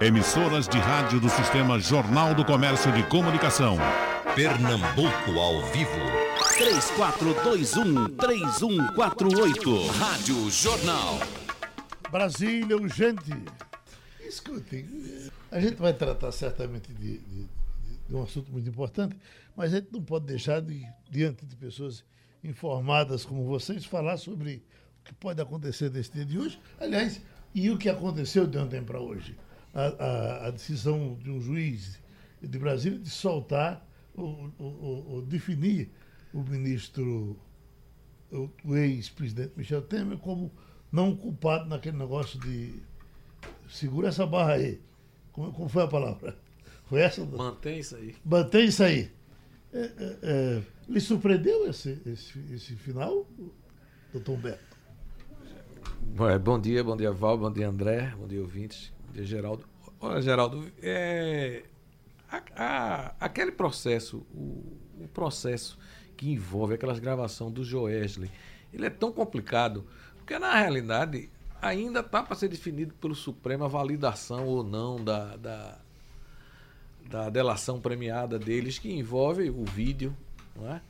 Emissoras de rádio do Sistema Jornal do Comércio de Comunicação. Pernambuco ao vivo. 3421-3148. Rádio Jornal. Brasília, urgente. Escutem, a gente vai tratar certamente de, de, de, um assunto muito importante, mas a gente não pode deixar de, diante de pessoas informadas como vocês, falar sobre o que pode acontecer nesse dia de hoje. Aliás, e o que aconteceu de ontem para hoje. A, a, a, decisão de um juiz de Brasília de soltar, ou, definir o ministro, o, o ex-presidente Michel Temer como não culpado naquele negócio de segura essa barra aí. Como, como foi a palavra? Foi essa? Mantém isso aí. Mantém isso aí. É, é, é, lhe surpreendeu esse, esse, esse final, doutor Humberto? É, bom dia, bom dia, Val, bom dia, André, bom dia, ouvintes, dia, Geraldo. Olha, Geraldo, é, a, a, aquele processo, o, o, processo que envolve aquelas gravações do Joesley, ele é tão complicado, porque na realidade ainda está para ser definido pelo Supremo a validação ou não da, da, da delação premiada deles, que envolve o vídeo, não é?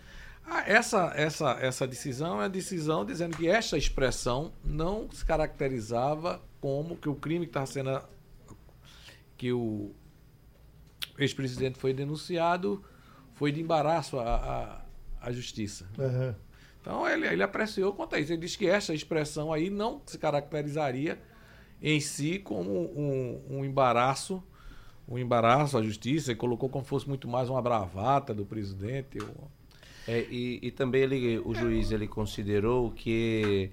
Ah, essa, essa, essa decisão é a decisão dizendo que esta expressão não se caracterizava como que o crime que estava sendo. que o ex-presidente foi denunciado foi de embaraço à, à, à justiça. Uhum. Então ele, ele apreciou quanto a isso. Ele disse que essa expressão aí não se caracterizaria em si como um, um embaraço, um embaraço à justiça, e colocou como fosse muito mais uma bravata do presidente. Ou, é, e, e, também ele, o juiz ele considerou que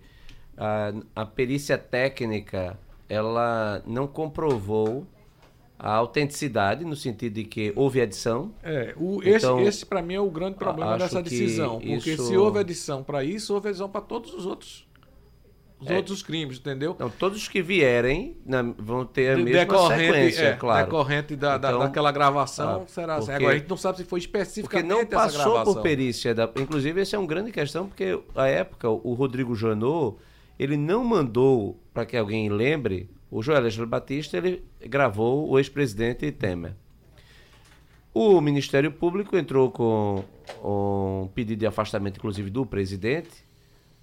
a, a perícia técnica ela não comprovou a autenticidade no sentido de que houve edição. É, o, então, esse, esse para mim é o grande problema dessa decisão, porque isso... se houve edição para isso, houve edição para todos os outros os é. outros crimes, entendeu? Não, todos que vierem na, vão ter a mesma decorrente, sequência, é, claro. Decorrente da, então, da, daquela gravação ah, será assim. Agora a gente não sabe se foi especificamente Porque não passou por perícia. Da, inclusive, essa é uma grande questão, porque a época, o Rodrigo Janot, ele não mandou, para que alguém lembre, o Joel Alexandre Batista, ele gravou o ex-presidente Temer. O Ministério Público entrou com um pedido de afastamento, inclusive, do presidente,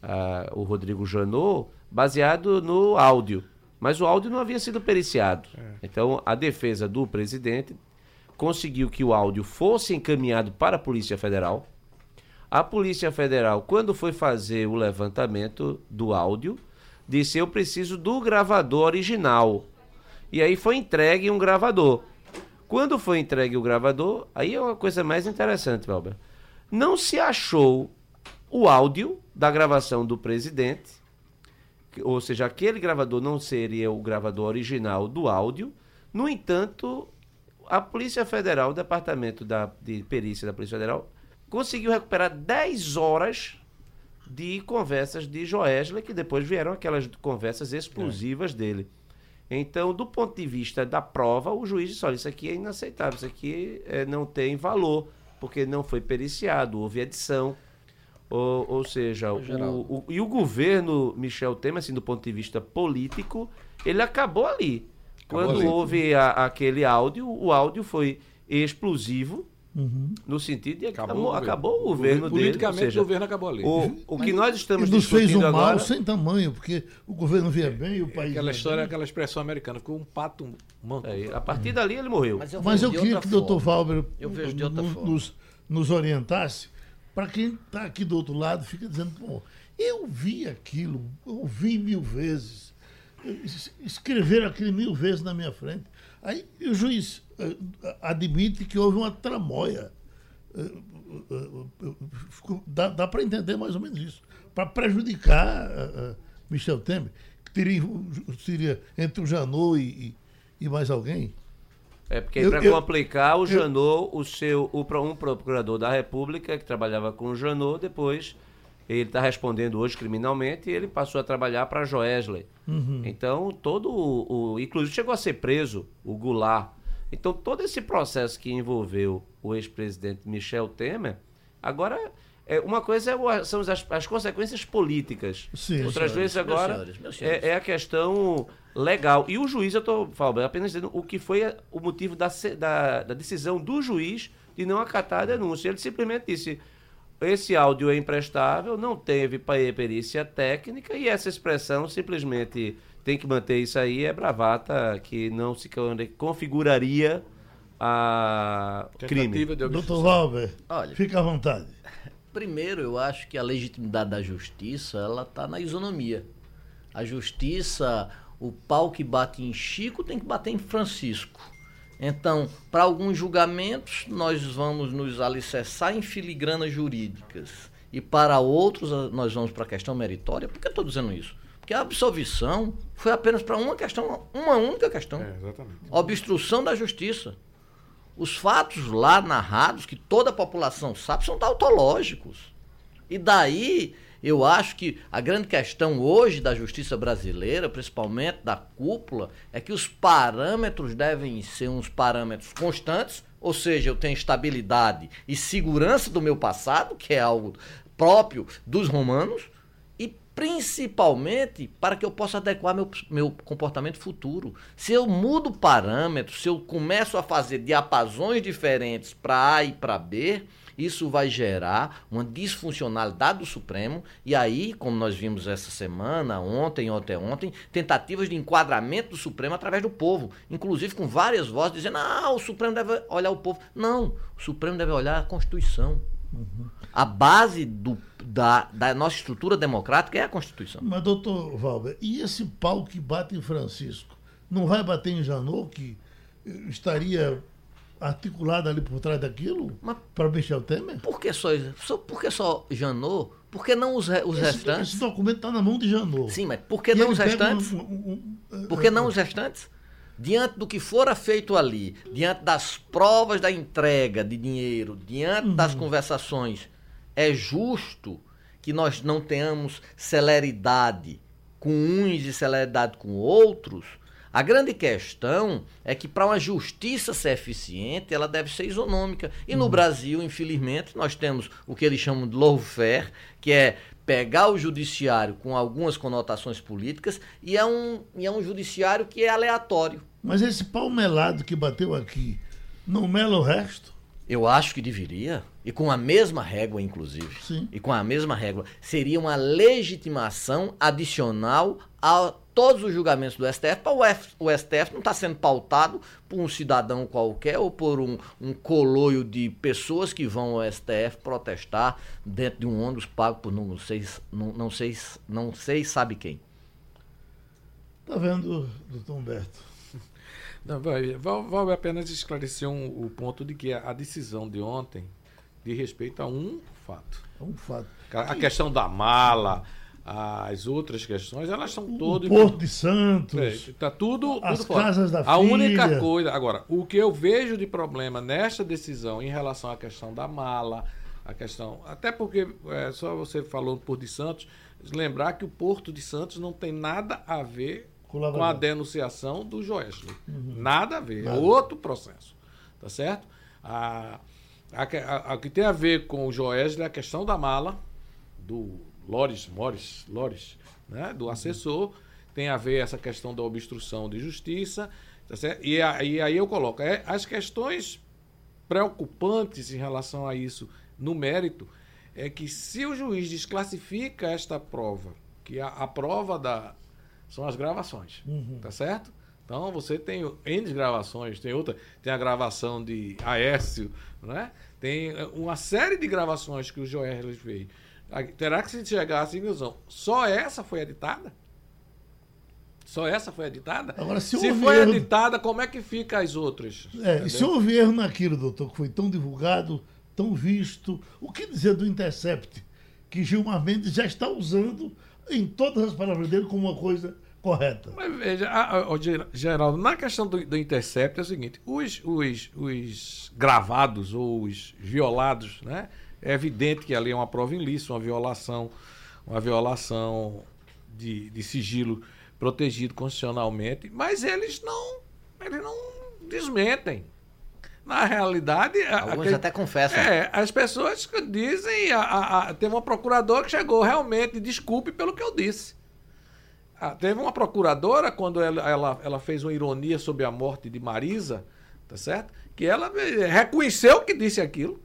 uh, o Rodrigo Janot, baseado no áudio. Mas o áudio não havia sido periciado. É. Então, a defesa do presidente conseguiu que o áudio fosse encaminhado para a Polícia Federal. A Polícia Federal, quando foi fazer o levantamento do áudio, disse: Eu preciso do gravador original. E aí foi entregue um gravador. Quando foi entregue o gravador, aí é uma coisa mais interessante, Valber. Não se achou o áudio da gravação do presidente, ou seja, aquele gravador não seria o gravador original do áudio. No entanto, a Polícia Federal, o Departamento da, de Perícia da Polícia Federal, conseguiu recuperar 10 horas de conversas de Joesley, que depois vieram aquelas conversas explosivas é. dele. Então, do ponto de vista da prova, o juiz disse: olha, isso aqui é inaceitável, isso aqui é, não tem valor, porque não foi periciado, houve edição. Ou, ou seja, o, o, e o governo Michel Temer, assim, do ponto de vista político, ele acabou ali. Acabou Quando ali. houve a, aquele áudio, o áudio foi explosivo, Uhum. No sentido de acabou, acabou o governo, dele. Politicamente, seja, o governo acabou ali. O, o que nós estamos e nos fez um mal agora... sem tamanho, porque o governo via bem e o país. Aquela história, bem. aquela expressão americana, ficou um pato manco. É, a partir dali ele morreu. Mas eu, Mas eu queria que o doutor Valber nos, nos orientasse para quem está aqui do outro lado, fica dizendo, pô, eu vi aquilo, ouvi mil vezes, escreveram aquilo mil vezes na minha frente. Aí o juiz uh, admite que houve uma tramóia. Uh, uh, dá, dá para entender mais ou menos isso. Para prejudicar Michel Temer, que teria, teria entre o Janot e, e, mais alguém. É porque para complicar, o Janot, o seu, o, um procurador da República que trabalhava com o Janot, depois ele está respondendo hoje criminalmente e ele passou a trabalhar para Joesley. Uhum. Então, todo o, o, Inclusive chegou a ser preso o Goulart. Então, todo esse processo que envolveu o ex-presidente Michel Temer, agora. É, uma coisa é, são as, as consequências políticas. Sim, Outras senhores, vezes agora senhores, senhores. É, é, a questão legal. E o juiz, eu estou apenas dizendo o que foi o motivo da, da, da decisão do juiz de não acatar a denúncia. Ele simplesmente disse: esse áudio é imprestável, não teve perícia técnica e essa expressão simplesmente tem que manter isso aí, é bravata que não se configuraria a crime. Doutor Valber, Olha, fica à vontade. Primeiro, eu acho que a legitimidade da justiça ela está na isonomia. A justiça, o pau que bate em Chico tem que bater em Francisco. Então, para alguns julgamentos, nós vamos nos alicerçar em filigranas jurídicas. E para outros, nós vamos para a questão meritória. Por que eu estou dizendo isso? Porque a absolvição foi apenas para uma questão, uma única questão. É, exatamente. Obstrução da justiça. Os fatos lá narrados, que toda a população sabe, são tautológicos. E daí eu acho que a grande questão hoje da justiça brasileira, principalmente da cúpula, é que os parâmetros devem ser uns parâmetros constantes, ou seja, eu tenho estabilidade e segurança do meu passado, que é algo próprio dos romanos, e principalmente para que eu possa adequar meu, meu comportamento futuro. Se eu mudo parâmetros, se eu começo a fazer diapasões diferentes para A e para B, isso vai gerar uma disfuncionalidade do Supremo e aí, como nós vimos essa semana, ontem, ontem, ontem, tentativas de enquadramento do Supremo através do povo, inclusive com várias vozes dizendo: "Ah, o Supremo deve olhar o povo". Não, o Supremo deve olhar a Constituição. Uhum. A base do, da, da, nossa estrutura democrática é a Constituição. Mas, doutor Valber, e esse pau que bate em Francisco? Não vai bater em Janot, que estaria articulada ali por trás daquilo para Michel Temer? Por que só, só, por que só Janot? Por que não os, os esse, restantes? Esse documento está na mão de Janot. Sim, mas por que e não os restantes? Um, um, um, por que não os restantes? Diante do que fora feito ali, diante das provas da entrega de dinheiro, diante uhum. das conversações, é justo que nós não tenhamos celeridade com uns e celeridade com outros? A grande questão é que para uma justiça ser eficiente, ela deve ser isonômica. E no uhum. Brasil, infelizmente, nós temos o que eles chamam de lawfare, que é pegar o judiciário com algumas conotações políticas e é um, e é um judiciário que é aleatório. Mas esse pau melado que bateu aqui, não mela o resto? Eu acho que deveria. E com a mesma régua, inclusive. Sim. E com a mesma régua. Seria uma legitimação adicional a todos os julgamentos do STF, o, STF não está sendo pautado por um cidadão qualquer ou por um, um coloio de pessoas que vão ao STF protestar dentro de um ônibus pago por não sei, não, não sei, não sei sabe quem. Está vendo, doutor Humberto? Não, vai, vale apenas esclarecer um, o ponto de que a, a decisão de ontem de respeito a um fato. Um fato. A, a questão da mala, as outras questões, elas são todas. O Porto de Santos. Está é, tudo, tudo As fora. casas da A filha. única coisa. Agora, o que eu vejo de problema nesta decisão em relação à questão da mala, a questão. Até porque, é, só você falou do Porto de Santos, lembrar que o Porto de Santos não tem nada a ver com, com a denunciação do Joesley. Uhum. Nada a ver. Nada. É outro processo. Tá certo? A, a, a, a, que tem a ver com o Joesley é a questão da mala, do Loris, Morris, Loris, né, do assessor, tem a ver essa questão da obstrução de justiça, tá certo? E, aí, eu coloco é, as questões preocupantes em relação a isso no mérito é que se o juiz desclassifica esta prova, que a, a prova da são as gravações, uhum. tá certo? Então você tem N gravações, tem outra, tem a gravação de Aécio, né? Tem eh, uma série de gravações que o Joel fez. Terá que se chegar assim, Nilson, só essa foi editada? Só essa foi editada? Agora, se, se foi erro... editada, como é que fica as outras? É, se houve erro naquilo, doutor, que foi tão divulgado, tão visto, o que dizer do Intercept, que Gilmar Mendes já está usando em todas as palavras dele como uma coisa correta? Mas veja, Geraldo, na questão do, do Intercept é o seguinte: os, os, os gravados ou os violados, né? É evidente que ali é uma prova ilícita, uma violação, uma violação de, de sigilo protegido constitucionalmente, mas eles não, eles não desmentem. Na realidade. Alguns aquele, até confessam. É, as pessoas dizem. A, a, a, teve uma procuradora que chegou realmente, desculpe pelo que eu disse. Ah, teve uma procuradora, quando ela, ela, ela fez uma ironia sobre a morte de Marisa, tá certo? Que ela eh, reconheceu que disse aquilo.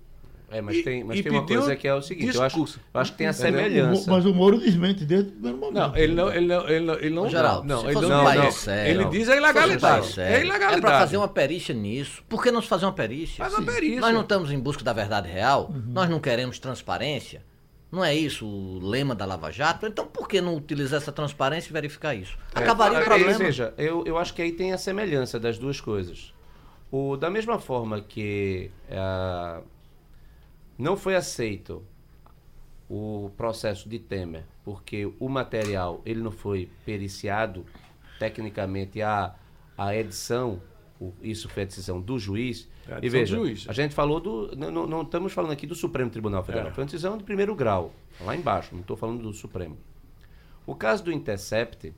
É, mas E- tem, mas tem uma coisa que é o seguinte, eu acho, eu acho que tem a semelhança. Mas o Moro desmente desde o primeiro momento. Não, ele não. Ele não, ele não, ele não, Geraldo, não, se ele não, um país não. sério, ele diz a um ilegalidade. país É ilegalidade. É para fazer uma perícia nisso. Por que não se fazer uma perícia? Faz uma perícia. Nós não estamos em busca da verdade real? Uhum. Nós não queremos transparência? Não é isso o lema da Lava Jato? Então por que não utilizar essa transparência e verificar isso? Acabaria É, o problema. Veja, eu, eu acho que aí tem a semelhança das duas coisas. O, da mesma forma que ah, não foi aceito o processo de Temer, porque o material ele não foi periciado tecnicamente a, a edição, o- isso foi a decisão do juiz. É e veja, do juiz. a gente falou do. Não, não- não estamos falando aqui do Supremo Tribunal Federal, É. foi uma decisão de primeiro grau, lá embaixo, não estou falando do Supremo. O caso do Intercept,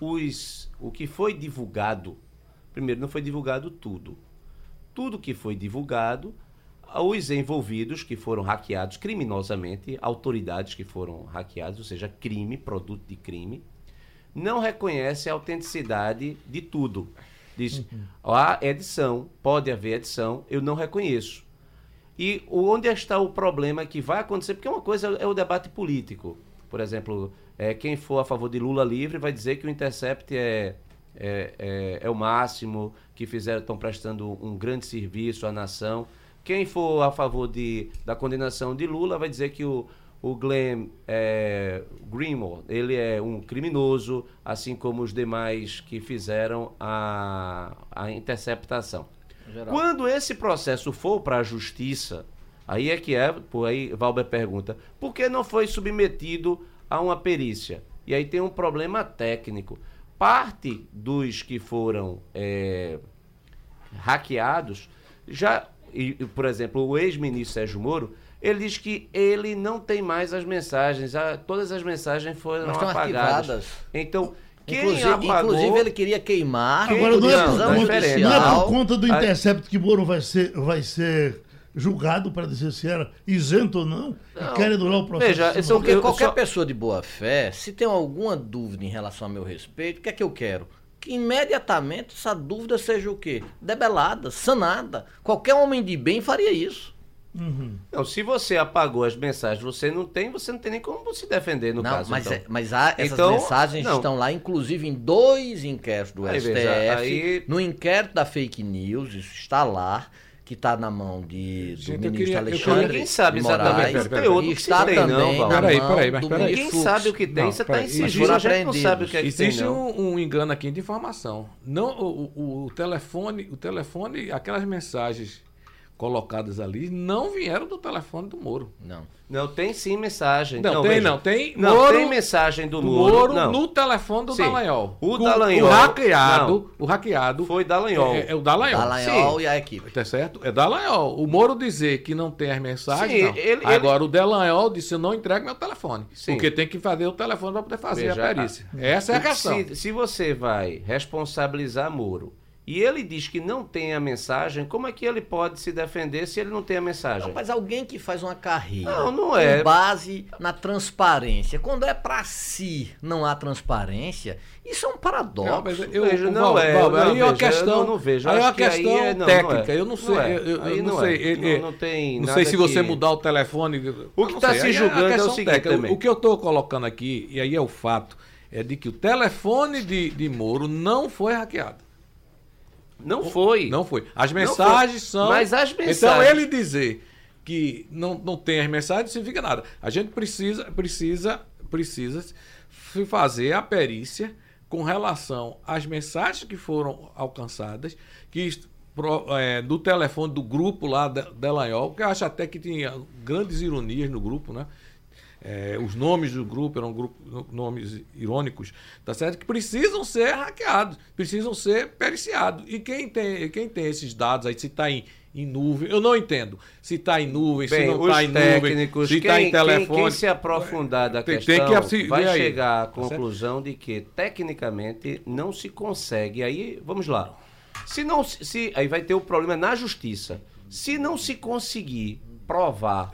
os, o que foi divulgado, primeiro, não foi divulgado tudo. Tudo que foi divulgado, os envolvidos que foram hackeados criminosamente, autoridades que foram hackeadas, ou seja, crime, produto de crime, não reconhece a autenticidade de tudo. Diz, há edição, pode haver edição, eu não reconheço. E onde está o problema que vai acontecer? Porque uma coisa é o debate político. Por exemplo, é, quem for a favor de Lula livre vai dizer que o Intercept é, é, é, é o máximo, que fizeram, estão prestando um grande serviço à nação. Quem for a favor de, da condenação de Lula vai dizer que o, o Glenn é, Greenwald, ele é um criminoso, assim como os demais que fizeram a, a interceptação. Geraldo. Quando esse processo for para a justiça, aí é que é, por aí Valber pergunta, por que não foi submetido a uma perícia? E aí tem um problema técnico. Parte dos que foram é, hackeados, já, e, por exemplo, o ex-ministro Sérgio Moro, ele diz que ele não tem mais as mensagens, a- todas as mensagens foram Mas estão apagadas. arquivadas. Então, quem Inclusive, apagou... inclusive, ele queria queimar Quem- Agora, não é, Não, por, não, não é por conta do Aí- Intercept que Moro vai ser, vai ser julgado para dizer se era isento ou não, Não. e querem anular o processo. Veja, é. Porque Eu- eu qualquer só- pessoa de boa fé, se tem alguma dúvida em relação ao meu respeito, o que é que eu quero? Que imediatamente essa dúvida seja o quê? Debelada, sanada. Qualquer homem de bem faria isso. Não, se você apagou as mensagens, você não tem, você não tem nem como se defender no não, caso. mas, então. é- mas há, essas Então, mensagens não. estão lá, inclusive em dois inquéritos do Aí, STF. veja, aí- No inquérito da fake news, isso está lá, que está na mão de, do Gente, eu ministro queria- eu Alexandre queria- Ninguém sabe exatamente Moraes, conteúdo e que está tem, também não, na Peraí, mão peraí, mas do peraí. ministro Ninguém sabe o que tem, Não, você está foram a gente não sabe o que é que tem, Existe não. um, um engano aqui de informação. Não, o, o- o telefone, o telefone, aquelas mensagens colocadas ali não vieram do telefone do Moro. Não. Não, tem sim mensagem. Não, tem veja. não. Tem Não, Moro- tem mensagem do Do Moro. Moro não. no telefone do Sim. Dallagnol. O Com- Dallagnol- O hackeado, o hackeado Foi Dallagnol. É, é o Dallagnol. Dallagnol Sim. e a equipe. Tá certo? É Dallagnol. O Moro dizer que não tem as mensagens, Sim, não. ele- Agora o Dallagnol disse, eu não entrego meu telefone. Sim. Porque tem que fazer o telefone para poder fazer Veja, a perícia. Essa é a questão. Se, se você vai responsabilizar Moro e ele diz que não tem a mensagem, como é que ele pode se defender se ele não tem a mensagem? Não, mas alguém que faz uma carreira Não, não é. com base na transparência, quando é pra si não há transparência, isso é um paradoxo. Não, mas eu, Veja, o não Val- é, Val, não, aí é uma veja, eu questão, não- vejo, aí é uma que aí questão é- não, não técnica. é. Eu não sei, Não é. eu, eu- eu não, não sei. é. ele- Não- não tem não nada sei se você que- mudar o telefone. O que tá sei, se julgando é o questão seguinte técnica. também. O que eu estou colocando aqui, e aí é o fato, é de que o telefone de, de Moro não foi hackeado. Não foi. Não foi. As mensagens são. Mas as Então mensagens- ele dizer que não, não tem as mensagens não significa nada. A gente precisa, precisa, precisa se fazer a perícia com relação às mensagens que foram alcançadas, que é, do telefone do grupo lá da Delanhol, que eu acho até que tinha grandes ironias no grupo, né? É, os nomes do grupo eram grupo, nomes irônicos, tá certo? Que precisam ser hackeados, precisam ser periciados. E quem tem, quem tem esses dados aí, se está em, em nuvem, eu não entendo. Se está em nuvem, se Bem, não os está em nuvem, se quem, está em quem- telefone. quem se aprofundar da Tem- questão tem que se- vai ver aí. chegar à Tá conclusão de que tecnicamente não se consegue. Aí, vamos lá. Se não, se aí vai ter o problema na justiça. Se não se conseguir provar,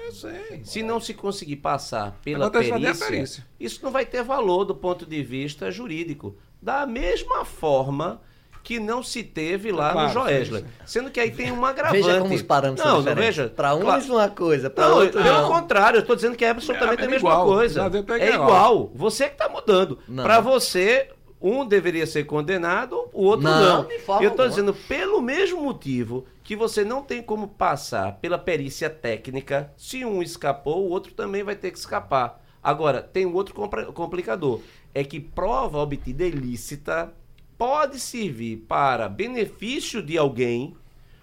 se não se conseguir passar pela a perícia, perícia. isso não vai ter valor do ponto de vista jurídico. Da mesma forma que não se teve lá Claro, no Joesley. sim, Sendo que aí tem um agravante. Veja como os parâmetros não, são veja. Para uns Claro. uma coisa, para Não, outros pelo contrário, eu estou dizendo que é absolutamente É, a é mesma igual. coisa. É igual. Você que está mudando. Para você, um deveria ser condenado, o outro Não, não. Eu estou dizendo pelo mesmo motivo que você não tem como passar pela perícia técnica. Se um escapou, o outro também vai ter que escapar. Agora, tem um outro complicador. É que prova obtida ilícita pode servir para benefício de alguém,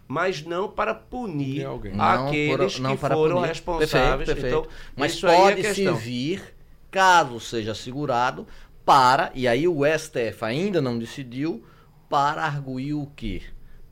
mas não para punir. Não aqueles por- não que para foram punir. responsáveis. Perfeito, perfeito. Então, Mas isso aí é pode questão. servir, caso seja segurado, para, e aí o STF ainda não decidiu, para arguir o quê?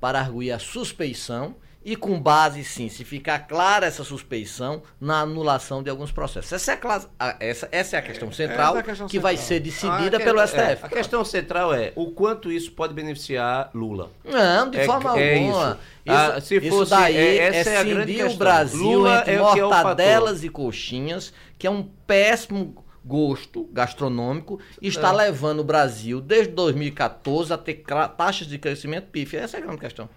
Para arguir a suspeição e com base, sim, se ficar clara essa suspeição, na anulação de alguns processos. Essa é a, clas- a- essa, essa é a questão central essa é a questão que vai central. ser decidida Ah, pelo é, STF. a questão central é o quanto isso pode beneficiar Lula. Não, de É- forma é alguma. isso. Ah, se isso fosse- daí é- é, é o. Brasil Lula entre é o que é o mortadelas e coxinhas, que é um péssimo gosto gastronômico, e está É. levando o Brasil, desde 2014, a ter taxas de crescimento pífia. Essa é a grande questão.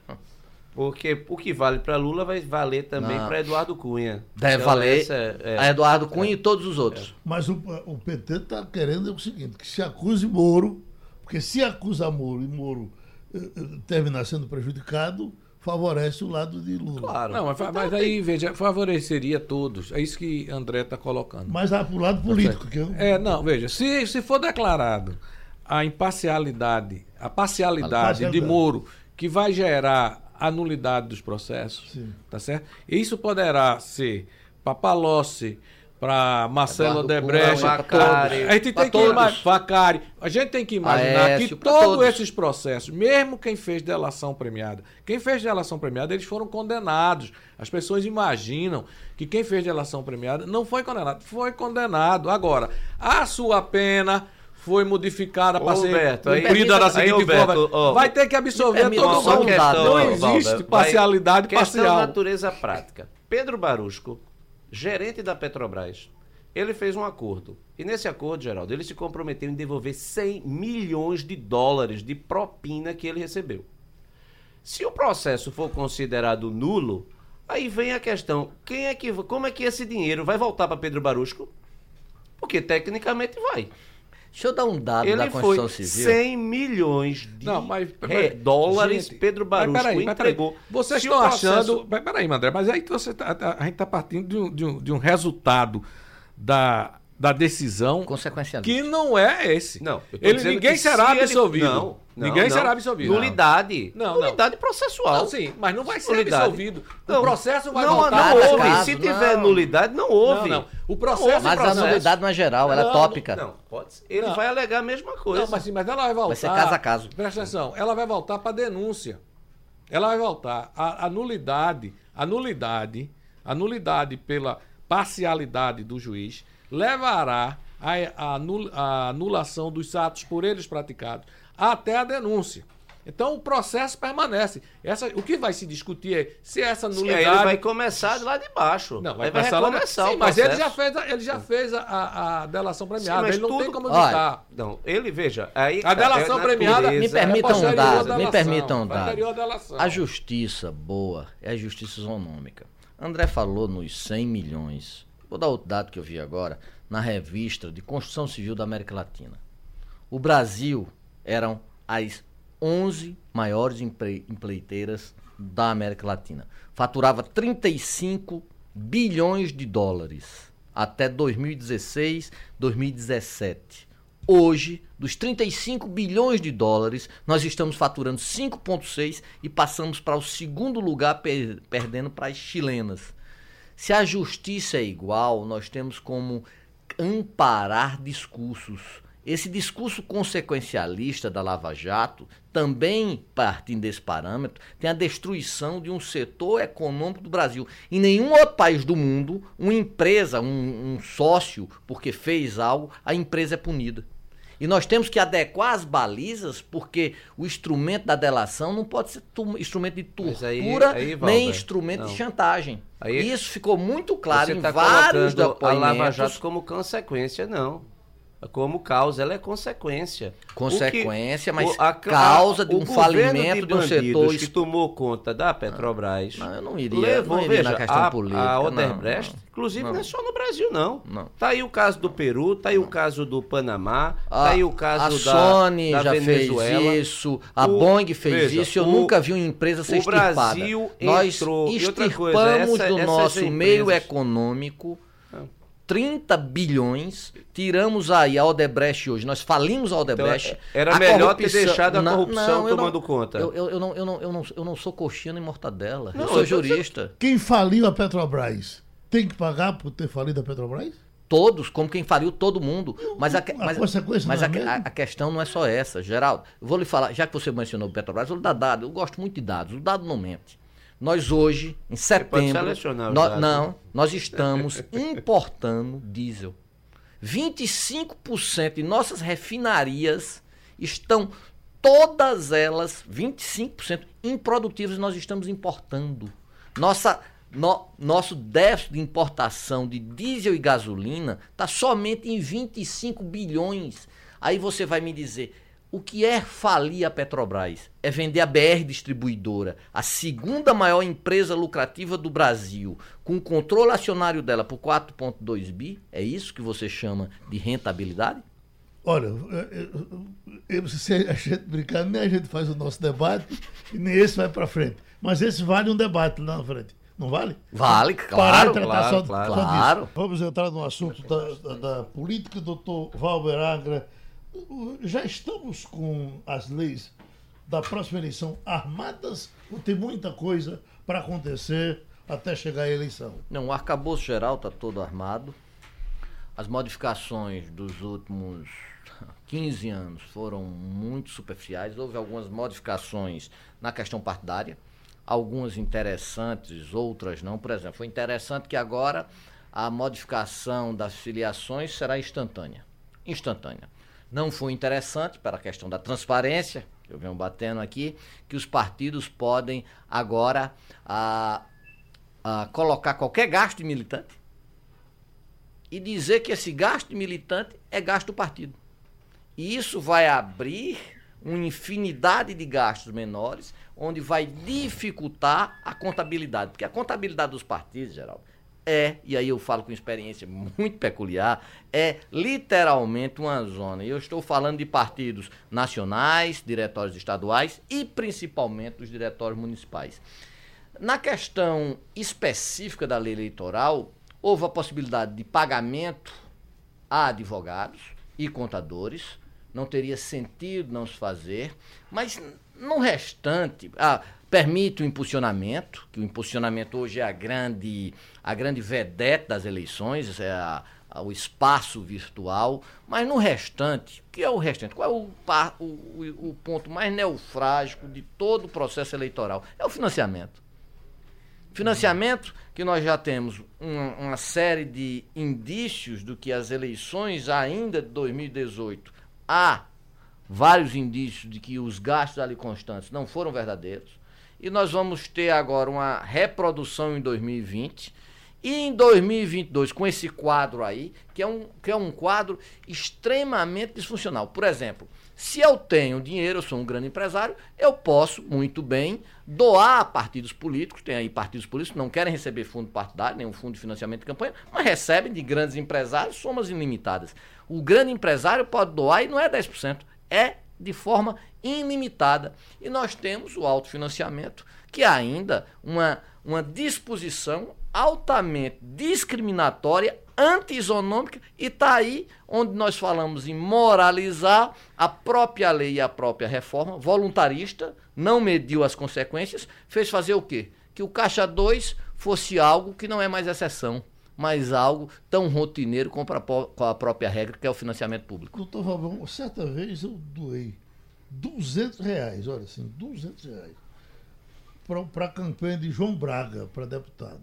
Porque o que vale para Lula vai valer também para Eduardo Cunha. Deve Então, valer essa é- é. a Eduardo Cunha e todos os outros. Mas o, o PT está querendo o seguinte, que se acuse Moro, porque se acusa Moro e Moro eh, eh, terminar sendo prejudicado, favorece o lado de Lula. Claro. Não, mas, mas aí, veja, favoreceria todos. É isso que André está colocando. Mas para o lado político, que eu, É, não, veja, se, se for declarado a imparcialidade, a parcialidade Parcialidade. de Moro, que vai gerar a nulidade dos processos, Sim. tá certo? Isso poderá ser para Palocci, para Marcelo Odebrecht, Facari. A gente tem que Facari, a gente tem que imaginar Aécio, que todos todos. esses processos, mesmo quem fez delação premiada, quem fez delação premiada, eles foram condenados. As pessoas imaginam que quem fez delação premiada não foi condenado, foi condenado. Agora, a sua pena foi modificada para ser cumprida da aí, seguinte forma. ó, vai ter que absorver permita todo mundo. dado, Não Valber, existe Vai- parcialidade questão parcial. natureza prática. Pedro Barusco, gerente da Petrobras, ele fez um acordo. E nesse acordo, Geraldo, ele se comprometeu em devolver 100 milhões de dólares de propina que ele recebeu. Se o processo for considerado nulo, aí vem a questão, quem é que, como é que esse dinheiro vai voltar para Pedro Barusco? Porque tecnicamente vai. Deixa eu dar um dado da Ele foi Constituição Civil. 100 milhões de Não, mas peraí, dólares gente, Pedro mas Barusco peraí, mas entregou. peraí. Vocês estão processo- achando. Mas peraí, André, mas aí você tá- tá- a gente está partindo de um, de, um, de um resultado da, da decisão Consequencialista. que não é esse. Não, ele, ninguém será se ele- absolvido. Não, não, ninguém não. será absolvido. Nulidade. Não, não. Nulidade processual. Não, sim, mas não vai ser Nulidade. absolvido. Não, o processo vai não, voltar. Não, houve. caso, Se não. tiver nulidade, não houve. Não, não. O processo. houve Mas a processo. nulidade não é geral, ela é Não, tópica. Não, pode ser. Ele Não. vai alegar a mesma coisa. Não, mas, sim, mas ela vai voltar. ser caso a caso. Presta atenção, ela vai voltar para denúncia. Ela vai voltar. A, a nulidade, a nulidade, a nulidade pela parcialidade do juiz levará a, a anul- a anulação dos atos por eles praticados até a denúncia. Então o processo permanece. Essa, o que vai se discutir é se essa Sim, nulidade. aí ele vai começar de lá de baixo. Não, vai vai começar lá. recomeçar Sim, o mas ele já fez, a, ele já fez a, a- a delação premiada. mas ele não tem tudo- como Olha, evitar. Não, ele, veja, aí... A delação é premiada. Me permita é um dado, à me delação, permita um à dado. A justiça boa é a justiça isonômica. André falou nos 100 milhões. Vou dar outro dado que eu vi agora na revista de Construção Civil da América Latina. O Brasil eram as 11 maiores empre- empreiteiras da América Latina. Faturava 35 bilhões de dólares até 2016, 2017. Hoje, dos 35 bilhões de dólares, nós estamos faturando 5,6 e passamos para o segundo lugar, per- perdendo para as chilenas. Se a justiça é igual, nós temos como amparar discursos. Esse discurso consequencialista da Lava Jato, também partindo desse parâmetro, tem a destruição de um setor econômico do Brasil. Em nenhum outro país do mundo, uma empresa, um, um sócio, porque fez algo, a empresa é punida. E nós temos que adequar as balizas, porque o instrumento da delação não pode ser instrumento de tortura, aí, aí, nem instrumento não. de chantagem. Aí, Isso ficou muito claro em tá vários depoimentos. a Lava Jato como consequência, não como causa, ela é consequência. Consequência, que, mas a, causa de um falimento de, de um setor que tomou conta da Petrobras. Não, eu não iria, levou, não iria veja, na questão a, política. A Odebrecht, não, inclusive, não. não. é só no Brasil, não. não. Tá aí o caso do Peru, tá aí o caso do Panamá, a, tá aí o caso a da Sony da já Venezuela. fez isso, a o, Boeing fez veja, isso, eu o, nunca vi uma empresa ser o Brasil Nós entrou, extirpamos coisa, essa, do nosso meio econômico 30 bilhões, tiramos aí a Odebrecht hoje, nós falimos a Odebrecht. Então, era a melhor ter deixado a corrupção não, tomando não, conta. Eu, eu, eu, não, eu, não, eu, não, eu não sou coxinha nem mortadela, não, eu sou jurista. Quem faliu a Petrobras tem que pagar por ter falido a Petrobras? Todos, como quem faliu todo mundo. Mas a, mas, mas a, a, a, questão não é só essa, Geraldo. Eu vou lhe falar, já que você mencionou o Petrobras, eu vou dar dado. Eu gosto muito de dados. O dado não mente. Nós hoje, em setembro, nós, não, nós estamos importando diesel. 25% de nossas refinarias estão todas elas, 25% improdutivas, nós estamos importando. Nossa, no, nosso déficit de importação de diesel e gasolina está somente em 25 bilhões. Aí você vai me dizer, o que é falir a Petrobras? É vender a BR Distribuidora, a segunda maior empresa lucrativa do Brasil, com o controle acionário dela por 4,2 bi? É isso que você chama de rentabilidade? Olha, eu, se a gente brincar, nem a gente faz o nosso debate e nem esse vai para frente. Mas esse vale um debate lá na frente. Não vale? Vale, claro. Parar claro, só, claro, só claro. Vamos entrar no assunto da, da, da política, doutor Valber Angra já estamos com as leis da próxima eleição armadas ou tem muita coisa para acontecer até chegar à eleição? Não, o arcabouço geral está todo armado. As modificações dos últimos 15 anos foram muito superficiais. Houve algumas modificações na questão partidária, algumas interessantes, outras não. Por exemplo, foi interessante que agora a modificação das filiações será instantânea. Instantânea. Não foi interessante para a questão da transparência, que eu venho batendo aqui, que os partidos podem agora a, a colocar qualquer gasto de militante e dizer que esse gasto de militante é gasto do partido. E isso vai abrir uma infinidade de gastos menores, onde vai dificultar a contabilidade. Porque a contabilidade dos partidos, Geraldo, é, e aí eu falo com experiência muito peculiar, é literalmente uma zona. E eu estou falando de partidos nacionais, diretórios estaduais e principalmente os diretórios municipais. Na questão específica da lei eleitoral, houve a possibilidade de pagamento a advogados e contadores. Não teria sentido não se fazer, mas no restante, ah, permite o impulsionamento, que o impulsionamento hoje é a grande, a grande vedete das eleições, é a, a, o espaço virtual, mas no restante, que é o restante? Qual é o, o, o ponto mais neufrágico de todo o processo eleitoral? É o financiamento. Financiamento que nós já temos uma, uma série de indícios do que as eleições ainda de 2018 há vários indícios de que os gastos ali constantes não foram verdadeiros e nós vamos ter agora uma reprodução em 2020 e em 2022 com esse quadro aí, que é um, que é um quadro extremamente disfuncional. Por exemplo, se eu tenho dinheiro, eu sou um grande empresário, eu posso muito bem doar a partidos políticos, tem aí partidos políticos que não querem receber fundo partidário, nenhum fundo de financiamento de campanha, mas recebem de grandes empresários somas ilimitadas. O grande empresário pode doar e não é 10%, é de forma ilimitada. E nós temos o autofinanciamento, que é ainda uma, uma disposição altamente discriminatória, anti-isonômica, e está aí onde nós falamos em moralizar a própria lei e a própria reforma, voluntarista, não mediu as consequências, fez fazer o quê? Que o Caixa 2 fosse algo que não é mais exceção mas algo tão rotineiro com a, própria regra, que é o financiamento público. Doutor Valvão, certa vez eu doei 200 reais, olha assim, 200 reais, para a campanha de João Braga, para deputado.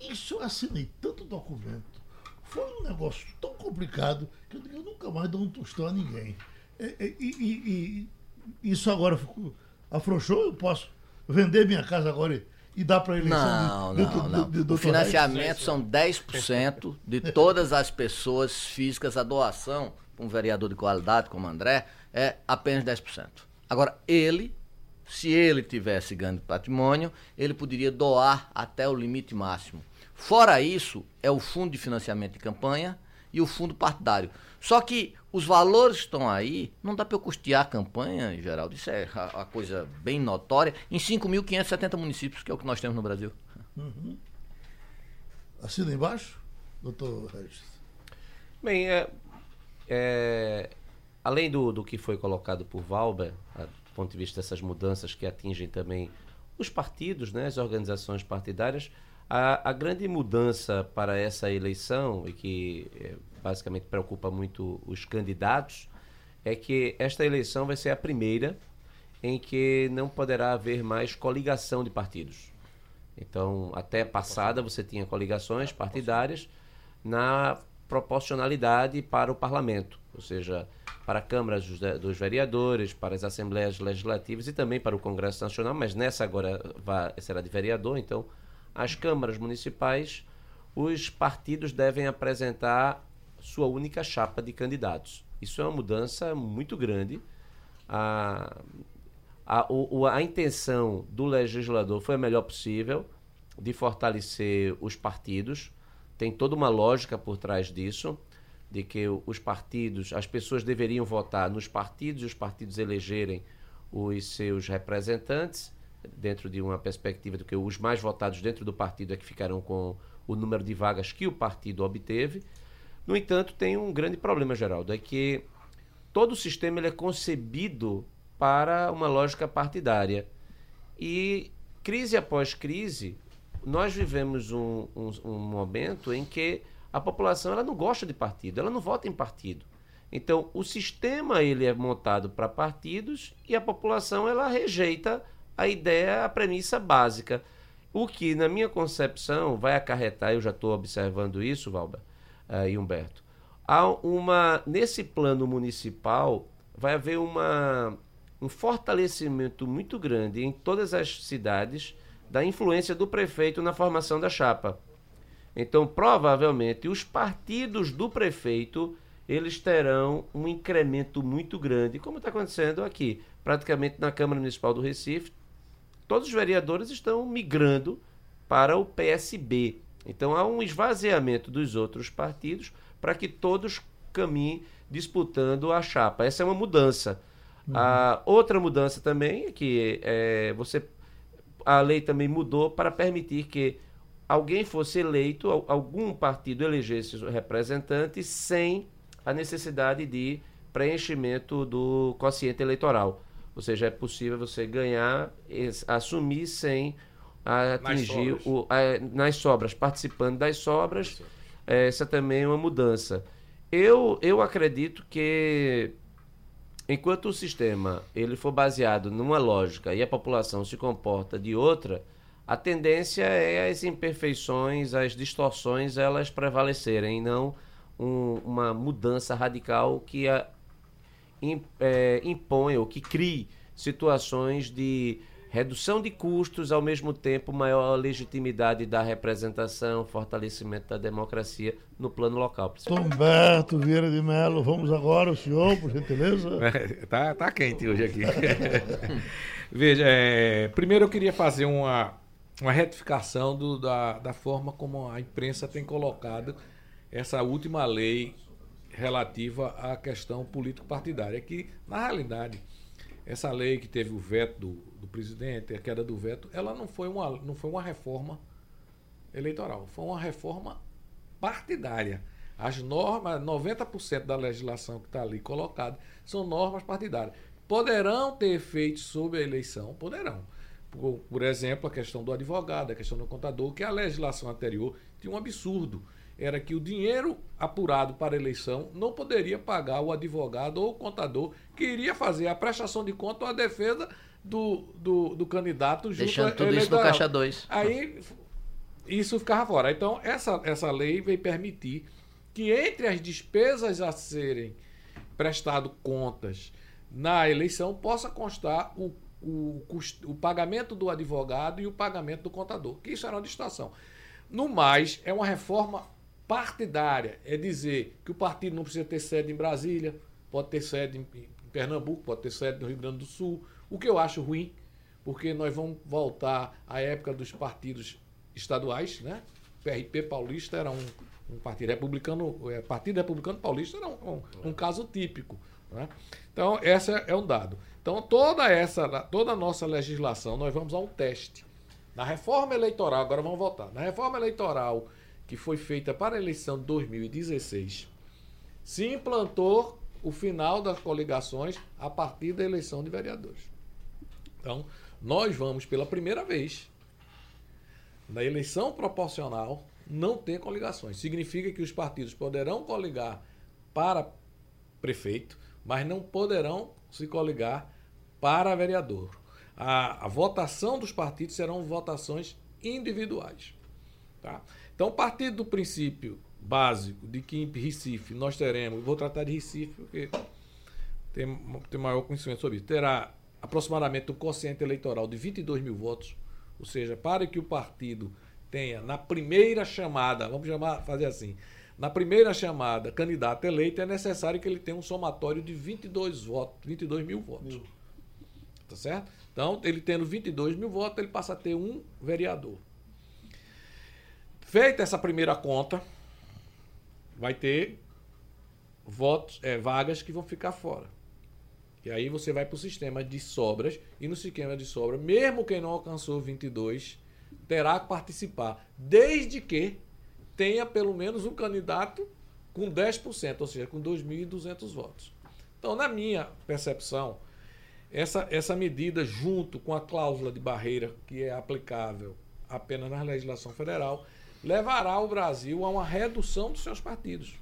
Isso eu assinei tanto documento, foi um negócio tão complicado que eu, digo, eu nunca mais dou um tostão a ninguém. E, e- e- e isso agora ficou- afrouxou, eu posso vender minha casa agora e, e dar para eleição Não, de, de- não, de- não. de- O doutor financiamento são 10% de todas as pessoas físicas. A doação para um vereador de qualidade como André é apenas 10%. Agora, ele, se ele tivesse ganho de patrimônio, ele poderia doar até o limite máximo. Fora isso, é o fundo de financiamento de campanha e o fundo partidário. Só que os valores estão aí, não dá para eu custear a campanha, Geraldo, isso é a, a coisa bem notória, em 5.570 municípios, que é o que nós temos no Brasil. Assina embaixo, doutor Regis. Bem, é, é, além do, do que foi colocado por Valber, do ponto de vista dessas mudanças que atingem também os partidos, né, as organizações partidárias, a, a grande mudança para essa eleição, e que é, basicamente preocupa muito os candidatos, é que esta eleição vai ser a primeira em que não poderá haver mais coligação de partidos. Então, até passada você tinha coligações partidárias na proporcionalidade para o parlamento, ou seja, para câmaras dos, dos vereadores, para as assembleias legislativas e também para o Congresso Nacional, mas nessa agora vai, será de vereador, então as câmaras municipais, os partidos devem apresentar sua única chapa de candidatos. Isso é uma mudança muito grande. A, a, o- a intenção do legislador foi a melhor possível de fortalecer os partidos. Tem toda uma lógica por trás disso, de que os partidos, as pessoas deveriam votar nos partidos e os partidos elegerem os seus representantes, dentro de uma perspectiva de que os mais votados dentro do partido é que ficarão com o número de vagas que o partido obteve. No entanto, tem um grande problema, Geraldo, é que todo o sistema ele é concebido para uma lógica partidária. E crise após crise, nós vivemos um, um, um momento em que a população ela não gosta de partido, ela não vota em partido. Então, o sistema ele é montado para partidos e a população ela rejeita a ideia, a premissa básica. O que, na minha concepção, vai acarretar, eu já estou observando isso, Valber eh, e Humberto, há uma nesse plano municipal vai haver uma, um fortalecimento muito grande em todas as cidades da influência do prefeito na formação da chapa. Então, provavelmente, os partidos do prefeito eles terão um incremento muito grande, como está acontecendo aqui. Praticamente na Câmara Municipal do Recife, todos os vereadores estão migrando para o PSB. Então há um esvaziamento dos outros partidos para que todos caminhem disputando a chapa. Essa é uma mudança. A outra mudança também é que é, você a lei também mudou para permitir que alguém fosse eleito, al- algum partido elegesse o representante sem a necessidade de preenchimento do quociente eleitoral. Ou seja, é possível você ganhar, assumir sem atingir sobras. o, a- nas sobras, participando das sobras. Essa também é uma mudança. Eu, eu acredito que enquanto o sistema ele for baseado numa lógica e a população se comporta de outra, a tendência é as imperfeições, as distorções, elas prevalecerem, e não um- uma mudança radical que a, é, impõe ou que crie situações de redução de custos, ao mesmo tempo maior legitimidade da representação, fortalecimento da democracia no plano local. Humberto Vieira de Melo, vamos agora, o senhor, por gentileza. É, tá, tá quente hoje aqui. Veja, é, primeiro eu queria fazer uma, uma retificação do- da, da forma como a imprensa tem colocado essa última lei relativa à questão político-partidária. Que, na realidade, essa lei que teve o veto do, do presidente, a queda do veto, ela não foi uma, não foi uma reforma eleitoral, foi uma reforma partidária. As normas, 90% da legislação que está ali colocada são normas partidárias. Poderão ter efeitos sobre a eleição? Poderão. Por, por exemplo, a questão do advogado, a questão do contador, que a legislação anterior tinha um absurdo. Era que o dinheiro apurado para a eleição não poderia pagar o advogado ou o contador que iria fazer a prestação de conta ou a defesa do, do, do candidato junto Deixando tudo isso no eleitoral. caixa 2. Aí isso ficava fora. Então, essa, essa lei veio permitir que entre as despesas a serem prestado contas na eleição possa constar o, o, custo- o pagamento do advogado e o pagamento do contador, que isso era uma distração. No mais, é uma reforma partidária, é dizer que o partido não precisa ter sede em Brasília, pode ter sede em, Pernambuco, pode ter sede no Rio Grande do Sul, o que eu acho ruim, porque nós vamos voltar à época dos partidos estaduais, né? PRP Paulista era um, um partido republicano, é, Partido Republicano Paulista era um, um- um caso típico. né? Então, esse é um dado. Então, toda essa, toda a nossa legislação, nós vamos a um teste. Na reforma eleitoral, agora vamos voltar. Na reforma eleitoral que foi feita para a eleição de 2016, se implantou o final das coligações a partir da eleição de vereadores. Então, nós vamos pela primeira vez na eleição proporcional não ter coligações. Significa que os partidos poderão coligar para prefeito, mas não poderão se coligar para vereador. A, a votação dos partidos serão votações individuais. Tá? Então, partindo do princípio básico de que em Recife nós teremos, vou tratar de Recife porque tem, tem maior conhecimento sobre isso, terá aproximadamente um quociente eleitoral de 22 mil votos, ou seja, para que o partido tenha na primeira chamada, vamos chamar, fazer assim, na primeira chamada, candidato eleito, é necessário que ele tenha um somatório de 22 votos, 22 mil votos. Tá certo? Então, ele tendo 22 mil votos, ele passa a ter um vereador. Feita essa primeira conta, vai ter votos, é, vagas que vão ficar fora. E aí você vai para o sistema de sobras, e no sistema de sobra, mesmo quem não alcançou 22, terá que participar, desde que tenha pelo menos um candidato com 10%, ou seja, com 2.200 votos. Então, na minha percepção, essa, essa medida, junto com a cláusula de barreira, que é aplicável apenas na legislação federal, levará o Brasil a uma redução dos seus partidos.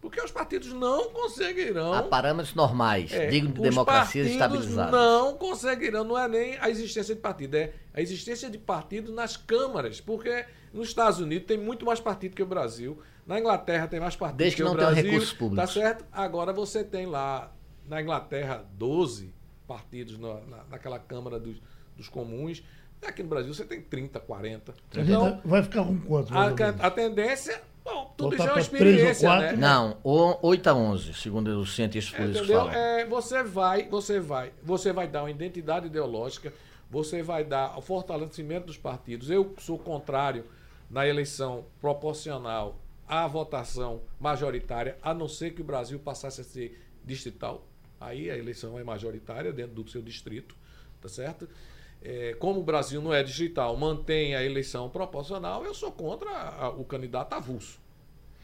Porque os partidos não conseguirão. A parâmetros normais, É, digno de partidos estabilizadas. Não conseguirão, não é nem a existência de partido, é a existência de partido nas câmaras, porque nos Estados Unidos tem muito mais partido que o Brasil, na Inglaterra tem mais partido Desde que, que o não tenham Brasil. recursos Tá públicos. certo? Agora você tem lá na Inglaterra 12 partidos na, na- naquela Câmara dos, dos Comuns. Aqui no Brasil você tem 30, 40. A gente Então, vai ficar com quanto? a, a tendência, bom, tudo já é uma experiência, quatro? né? Não, o- 8 a 11, segundo os cientistas políticos Entendeu? falam. É, você vai, você vai, você vai dar uma identidade ideológica, você vai dar o fortalecimento dos partidos. Eu sou contrário na eleição proporcional à votação majoritária, a não ser que o Brasil passasse a ser distrital. Aí a eleição é majoritária dentro do seu distrito, tá certo? É, como o Brasil não é distrital, mantém a eleição proporcional, eu sou contra a- o candidato avulso.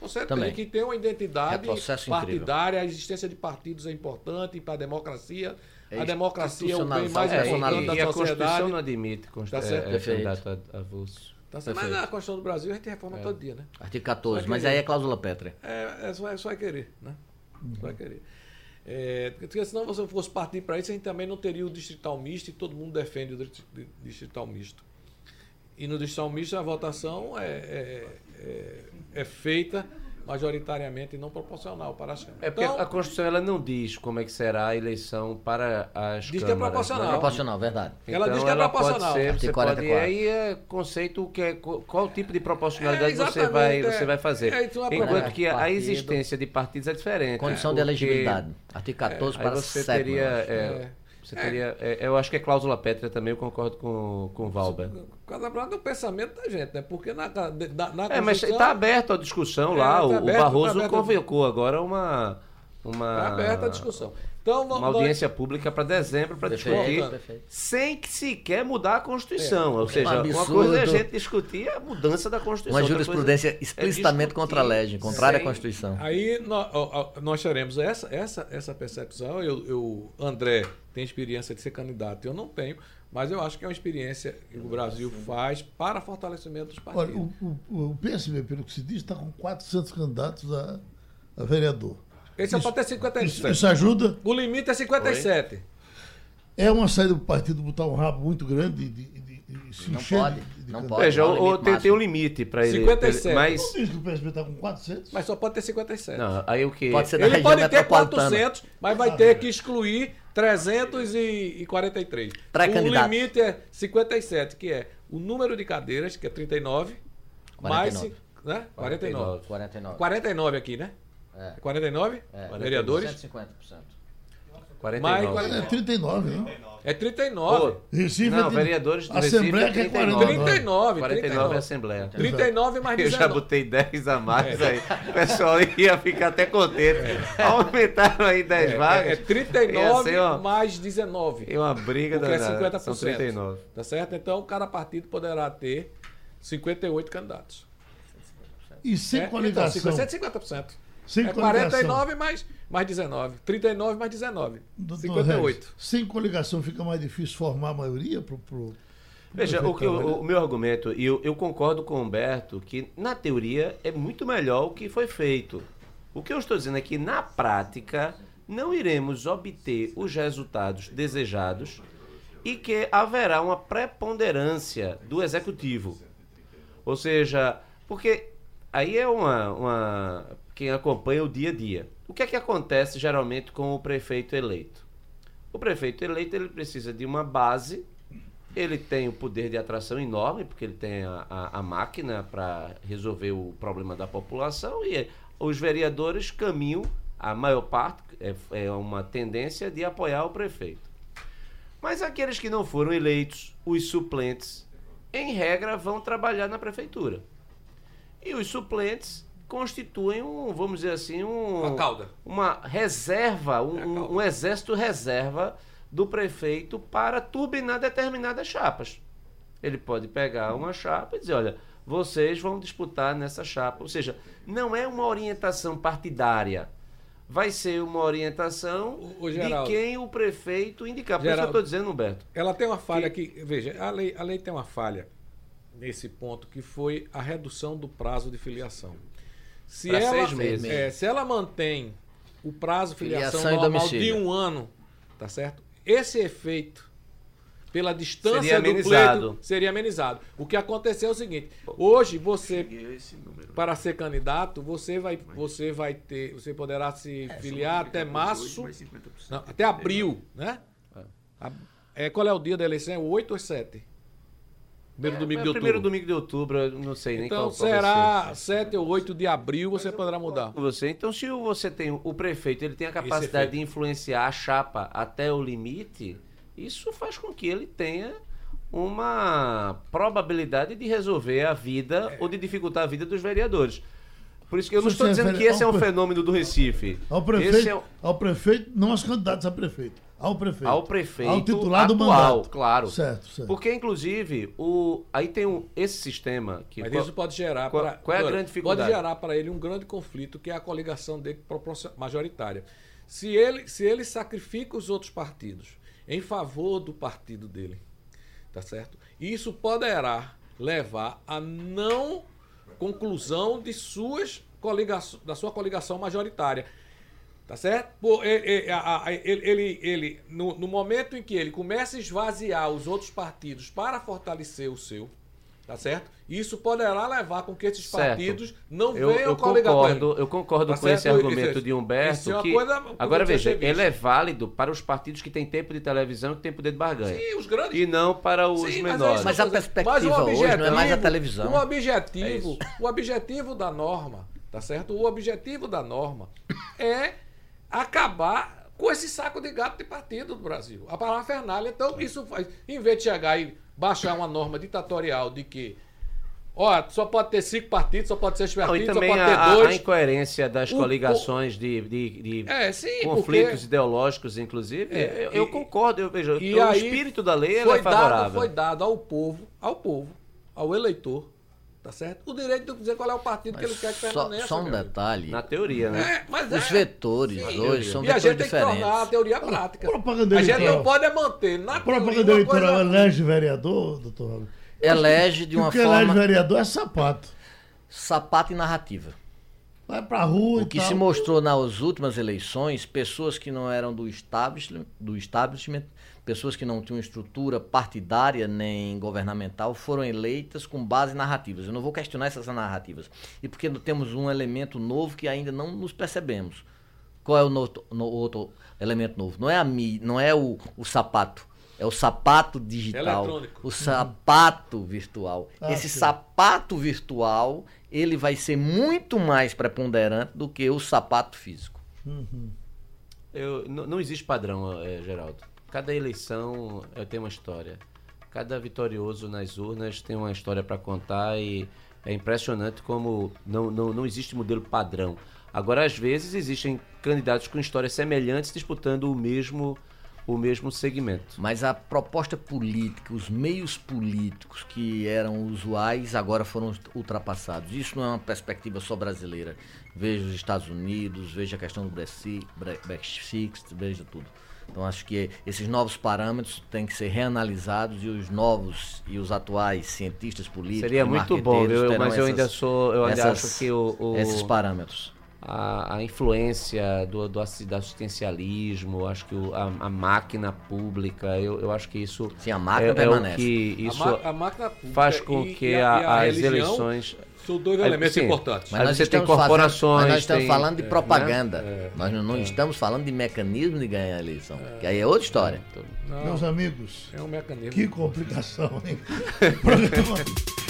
Você Também. tem que ter uma identidade incrível. partidária, a existência de partidos é importante para a democracia. É a democracia é o bem mais É, importante e, da e a Constituição sociedade. não admite const... Tá certo. é, é, Perfeito. candidato avulso. Tá certo? Mas na Constituição do Brasil a gente reforma todo dia, né? Artigo 14, Vai mas aí é cláusula pétrea. É, é só, é só querer, né? Só é querer. É, porque senão você fosse partir para isso, a gente também não teria o distrital misto e todo mundo defende o distri- distrital misto. E no distrital misto a votação é, é, é, é feita majoritariamente e não proporcional para as câmaras. É porque Então, a Constituição ela não diz como é que será a eleição para as Diz que é câmaras, proporcional. né? Proporcional, verdade. Ela diz Então, que é proporcional. Pode ser, você Artigo pode, 44. aí é conceito que é, qual tipo de proporcionalidade É, você vai, é. você vai fazer. É, é Enquanto que a Partido. existência de partidos é diferente. Condição né? de elegibilidade. Artigo 14 Aí para você sétimo, teria, eu acho. é, É. você teria, é, eu acho que é cláusula pétrea também, eu concordo com, com o Valber. Cada é o pensamento da gente, né? Porque na, na, na É, mas está aberto a discussão É, lá. tá o, o aberto, tá Barroso aberto. convocou agora uma uma Tá aberta a discussão. Então, uma nós- audiência pública para dezembro para discutir perfeito. sem que sequer mudar a Constituição. Ou seja, Um uma coisa é a gente discutir a mudança da Constituição. Uma outra jurisprudência é explicitamente contra a lei, contrária à sem- Constituição. Aí nó- ó, ó, nós teremos essa, essa, essa percepção. Eu, eu, André tem experiência de ser candidato, eu não tenho, mas eu acho que é uma experiência que o Brasil faz para fortalecimento dos partidos. Olha, o, o, o PSB, pelo que se diz, está com 400 candidatos a, a vereador. Esse é isso- para ter Isso, 57. isso ajuda? O limite é 57. É uma saída do partido botar um rabo muito grande de, de- de- se Não pode, de não pode. Veja, Qual o, tem, tem um limite para ele. 57. ele- Mas. Não diz que o PSB está com 400? Mas só pode ter 57. Não, aí o que. Pode ser Ele pode ter metropolitana. 400, mas vai ter que excluir 343. Pré-candidatos. O limite é 57, que é o número de cadeiras, que é 39, mais 49. ci- né? 49. 49. 49 aqui, né? É. 49 É. vereadores. 150%. 49. Mais É 39, né? É 39. Recife Não, é vereadores do Assembleia Recife que é é 49. 39, 49 é 39. Assembleia. 39 mais Eu 19. já botei 10 a mais aí. O pessoal ia ficar até contente. Aumentaram aí 10 É, vagas. é Ia 39 ser uma, mais 19. ia uma briga Porque é danada. 50%. São 39. Tá certo? Então, cada partido poderá ter 58 candidatos. E sem É, coligação. Então, 50%. Sem é coligação. 49 mais, mais 19. 39 mais 19. Doutor 58. Regis, sem coligação fica mais difícil formar a maioria pro, pro Veja, o, que, eu- trabalhar? o meu argumento, e eu, eu concordo com o Humberto, que na teoria é muito melhor o que foi feito. O que eu estou dizendo é que na prática não iremos obter os resultados desejados e que haverá uma preponderância do executivo. Ou seja, porque aí é uma, uma. Quem acompanha o dia a dia. O que é que acontece geralmente com o prefeito eleito? O prefeito eleito ele precisa de uma base, ele tem o poder de atração enorme, porque ele tem a, a, a máquina para resolver o problema da população, e os vereadores caminham, a maior parte, é, é uma tendência de apoiar o prefeito. Mas aqueles que não foram eleitos, os suplentes, em regra, vão trabalhar na prefeitura. E os suplentes constituem um, vamos dizer assim, um, Uma cauda. uma reserva, um, É um- um exército reserva do prefeito para turbinar determinadas chapas. Ele pode pegar uma chapa e dizer, olha, vocês vão disputar nessa chapa. Ou seja, não é uma orientação partidária. Vai ser uma orientação O- o de Geraldo. quem o prefeito indicar. Por isso que eu Geraldo. estou dizendo, Humberto. Ela tem uma falha aqui. Veja, a lei, a lei tem uma falha nesse ponto, que foi a redução do prazo de filiação. Se Pra ela, seis meses. é, se ela mantém o prazo de filiação Filiação normal de um ano, tá certo? Esse efeito, pela distância Seria do pleito, seria amenizado. O que aconteceu é o seguinte: hoje você, para ser candidato, você vai, você vai ter, você poderá se filiar até março, não, até abril, né? A- É, qual é o dia da eleição? É o 8 ou 7? Primeiro domingo É de o primeiro outubro. domingo de outubro, eu não sei nem Então qual, qual vai será 7 ou 8 de abril, você poderá mudar. Você, então, se você tem o prefeito, ele tem a capacidade de influenciar a chapa até o limite, isso faz com que ele tenha uma probabilidade de resolver a vida ou de dificultar a vida dos vereadores. Por isso que eu não estou é dizendo que esse é um fenômeno do Recife. Ao prefeito, Esse é ao prefeito, não aos candidatos a prefeito. Ao prefeito. ao prefeito Ao titular do atual, mandato. claro. Certo, certo. Porque, inclusive, o, aí tem um, esse sistema que... Mas qual- isso pode gerar qual- para qual é a grande dificuldade? Pode gerar para ele um grande conflito, que é a coligação dele majoritária. Se ele, se ele sacrifica os outros partidos em favor do partido dele, tá certo? Isso poderá levar a não conclusão de suas coligações, da sua coligação majoritária. Tá certo? Pô, Ele, ele, ele- no, no momento em que ele começa a esvaziar os outros partidos para fortalecer o seu, tá certo? Isso poderá levar com que esses Certo. partidos não Eu, venham eu coligar concordo, eu concordo Tá com esse certo? argumento Isso- de Humberto. isso é que, coisa agora veja, ele é válido para os partidos que têm tempo de televisão e que têm poder de barganha. Sim, os grandes E não para os Sim, mas é menores. isso Mas que eu a perspectiva Mas o hoje não é mais a televisão. O objetivo, É o objetivo da norma, tá certo? O objetivo da norma é acabar com esse saco de gato de partido do Brasil. A parafernália, então isso faz, em vez de chegar e baixar uma norma ditatorial de que ó, só pode ter cinco partidos, só pode ser seis Não, partidos, e só pode a, ter a- a dois. incoerência das O- coligações de, de, de É, sim, conflitos porque- ideológicos, inclusive. É, eu, eu e- concordo, eu vejo. E o aí espírito da lei ele foi é favorável. Dado, foi dado ao povo, ao povo, ao eleitor, tá certo? O direito de dizer qual é o partido que ele quer que Só, permaneça. só um detalhe. Na teoria, né? É, mas Os é. vetores Sim. hoje são E a vetores gente tem que diferentes. tornar a teoria prática. propaganda a gente não pode é manter na Propaganda eleitoral coisa... elege vereador, doutor? Elege de uma o que elege forma vereador é sapato. sapato e narrativa. Vai pra rua O e que tal. se mostrou nas últimas eleições, pessoas que não eram do establishment, do establishment pessoas que não tinham estrutura partidária nem governamental foram eleitas com base em narrativas. Eu não vou questionar essas narrativas. E porque temos um elemento novo que ainda não nos percebemos. Qual é o no, no, outro elemento novo? Não é a mi, não é o, o sapato. É o sapato digital, Eletrônico. o sapato virtual. Ah, Esse sim. sapato virtual, ele vai ser muito mais preponderante do que o sapato físico. Eu, não, não existe padrão, eh, Geraldo. Cada eleição tem uma história. Cada vitorioso nas urnas tem uma história para contar e é impressionante como não, não, não existe modelo padrão. Agora, às vezes, existem candidatos com histórias semelhantes disputando o mesmo, o mesmo segmento. Mas a proposta política, os meios políticos que eram usuais agora foram ultrapassados. Isso não é uma perspectiva só brasileira. Veja os Estados Unidos, veja a questão do Brexit, Bre- Brexit, veja tudo. Então acho que esses novos parâmetros têm que ser reanalisados e os novos e os atuais cientistas políticos Seria muito bom, viu? mas eu ainda essas- sou, eu ainda essas- acho que o, o- esses parâmetros. A, a influência do, do, assi- do assistencialismo, acho que o- a, a máquina pública, eu, eu acho que isso Sim, a máquina é, é o permanece. que A isso ma- a máquina pública faz com e- que e a- a- a as eleições São dois elementos sim. importantes. Aí você tem fazendo- corporações, mas nós estamos tem- falando de é, propaganda. né? Nós não, não estamos falando de mecanismo de ganhar a eleição. Que aí é outra história. Não, Meus amigos, é um mecanismo. que complicação, hein?